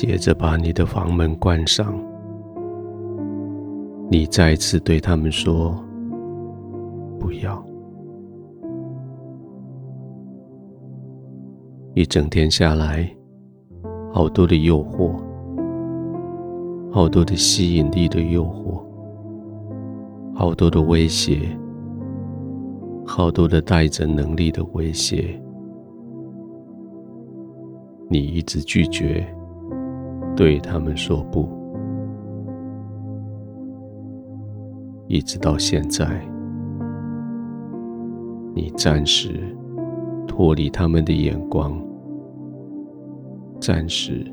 接着把你的房门关上，你再次对他们说：“不要。”一整天下来，好多的诱惑，好多的吸引力的诱惑，好多的威胁，好多的带着能力的威胁，你一直拒绝对他们说不，一直到现在，你暂时。脱离他们的眼光，暂时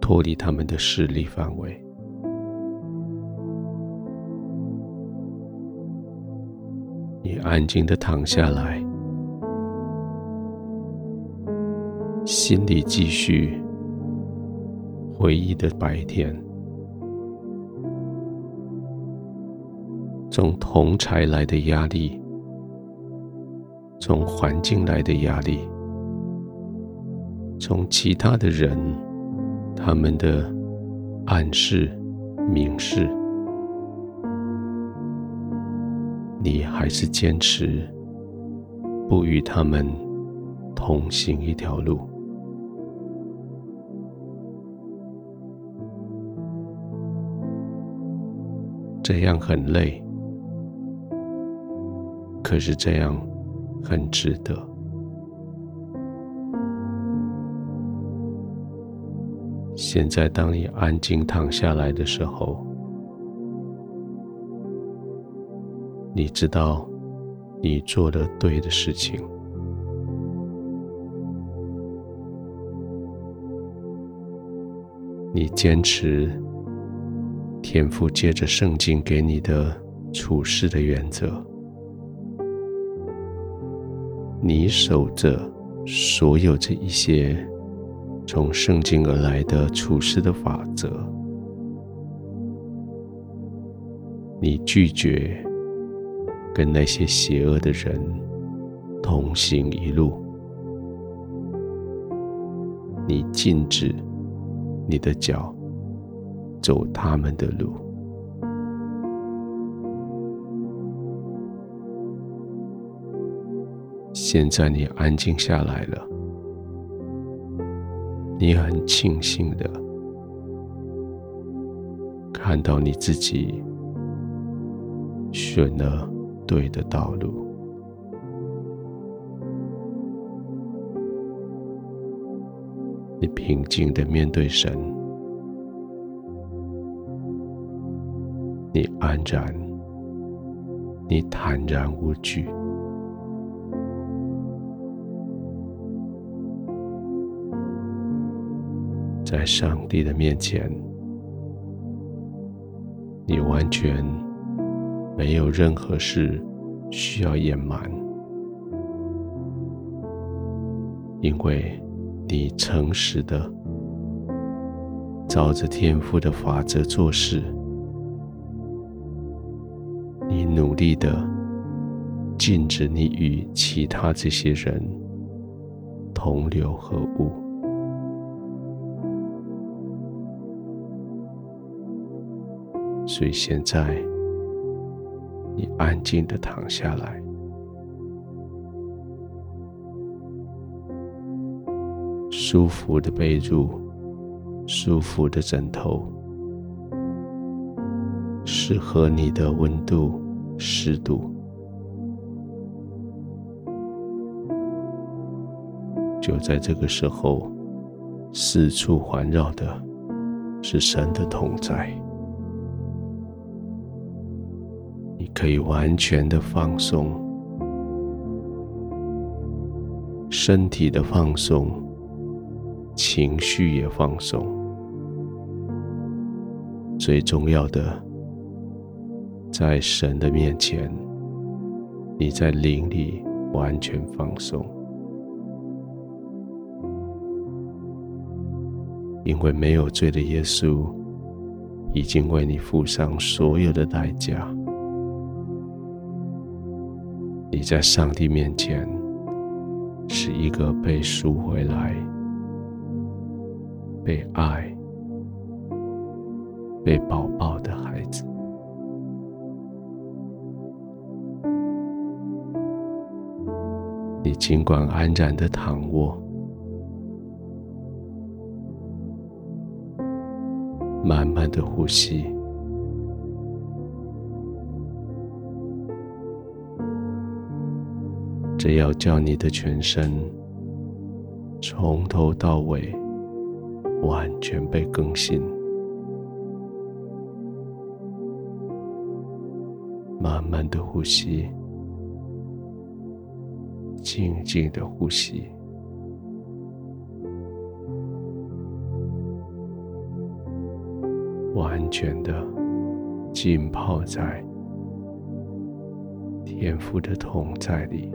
脱离他们的势力范围。你安静的躺下来，心里继续回忆的白天，从同侪来的压力。从环境来的压力，从其他的人，他们的暗示、明示，你还是坚持不与他们同行一条路，这样很累，可是这样。很值得。现在，当你安静躺下来的时候，你知道你做的对的事情。你坚持天父借着圣经给你的处事的原则。你守着所有这一些从圣经而来的处事的法则，你拒绝跟那些邪恶的人同行一路，你禁止你的脚走他们的路。现在你安静下来了，你很庆幸的看到你自己选了对的道路，你平静的面对神，你安然，你坦然无惧。在上帝的面前，你完全没有任何事需要隐瞒，因为你诚实的照着天父的法则做事，努力的禁止你与其他这些人同流合污。所以现在，你安静的躺下来，舒服的被褥，舒服的枕头，适合你的温度、湿度。就在这个时候，四处环绕的是神的同在。你可以完全的放松，身体的放松，情绪也放松。最重要的，在神的面前，你在灵里完全放松，因为没有罪的耶稣已经为你付上所有的代价。你在上帝面前是一个被赎回来、被爱、被抱抱的孩你尽管安然的躺卧，慢慢的呼吸。这要叫你的全身从头到尾完全被更新。慢慢的呼吸，静静的呼吸，完全的浸泡在天父的同在里。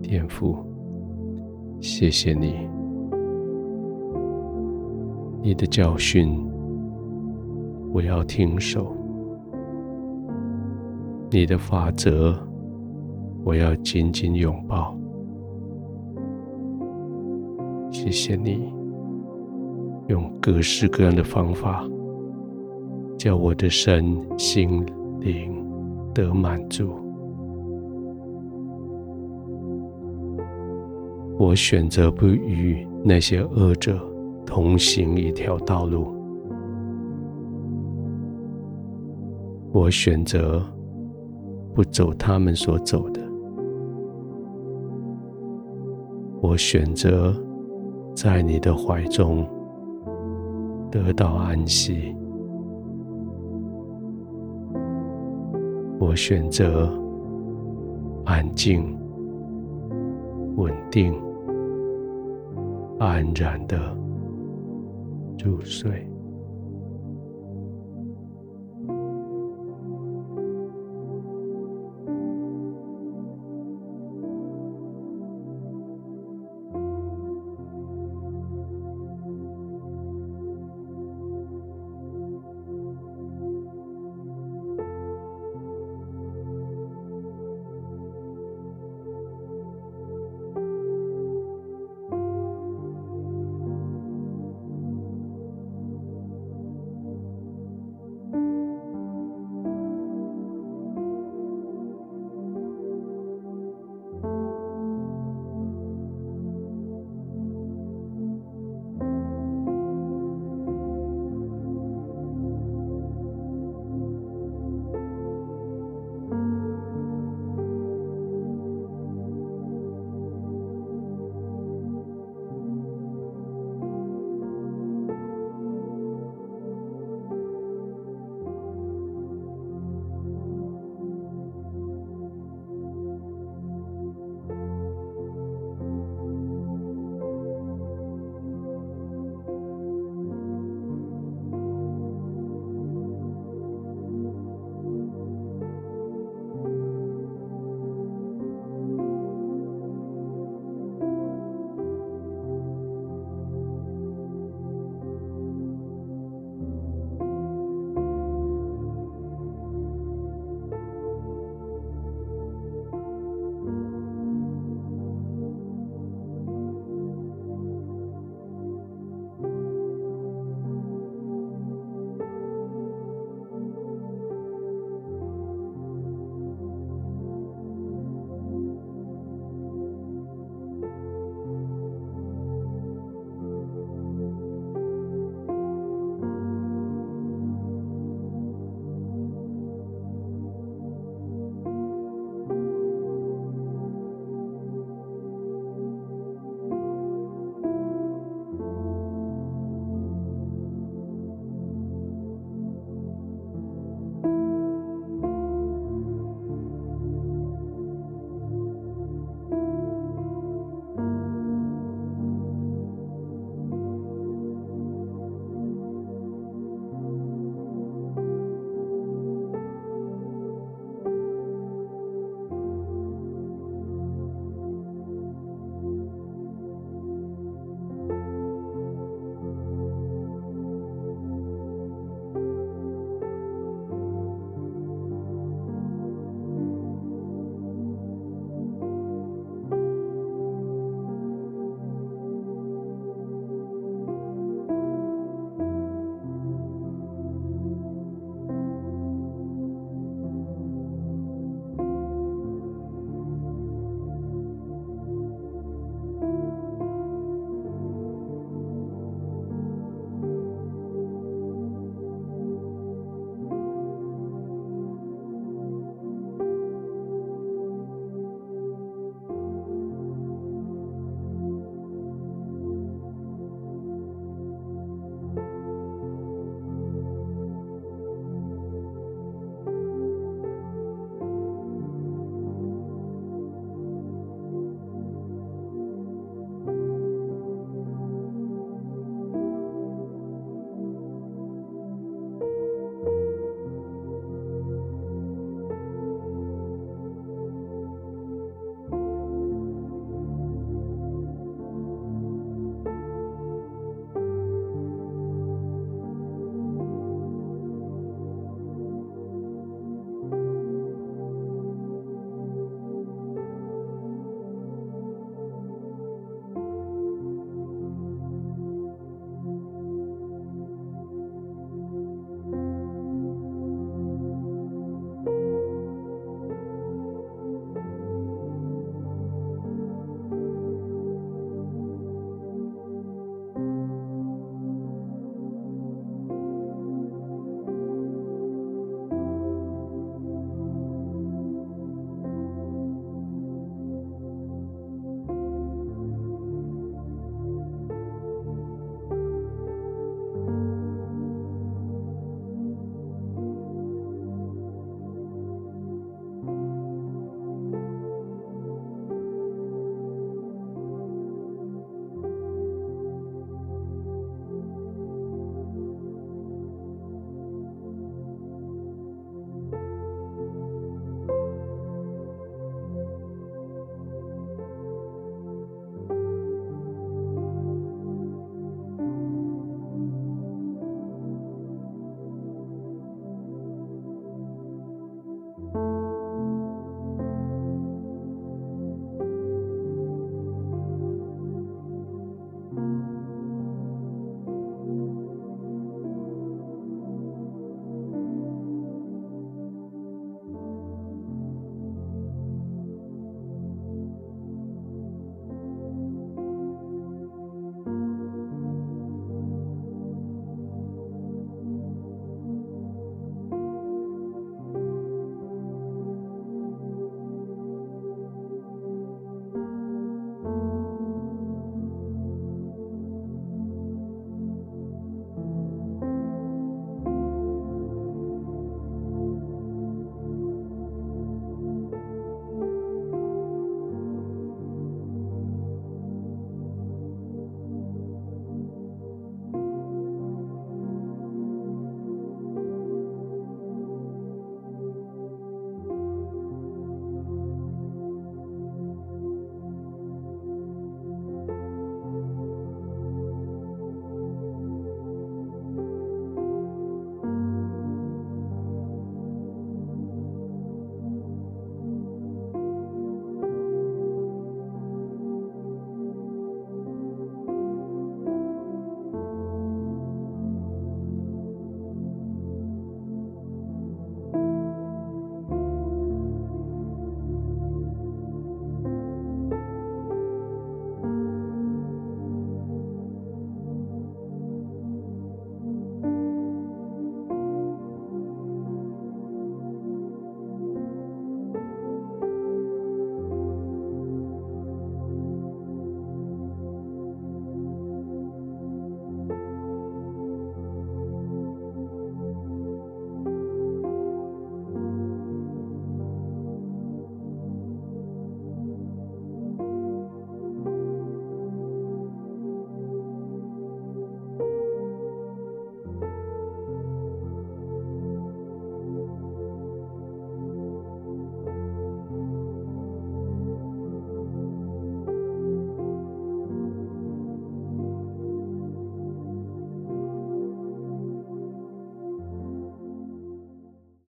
天父，谢谢你，你的教训我要听守，你的法则我要紧紧拥抱。谢谢你，用各式各样的方法，叫我的身心灵得满足。我选择不与那些恶者同行一条道路。我选择不走他们所走的。我选择在你的怀中得到安息。我选择安静、稳定。安然的入睡。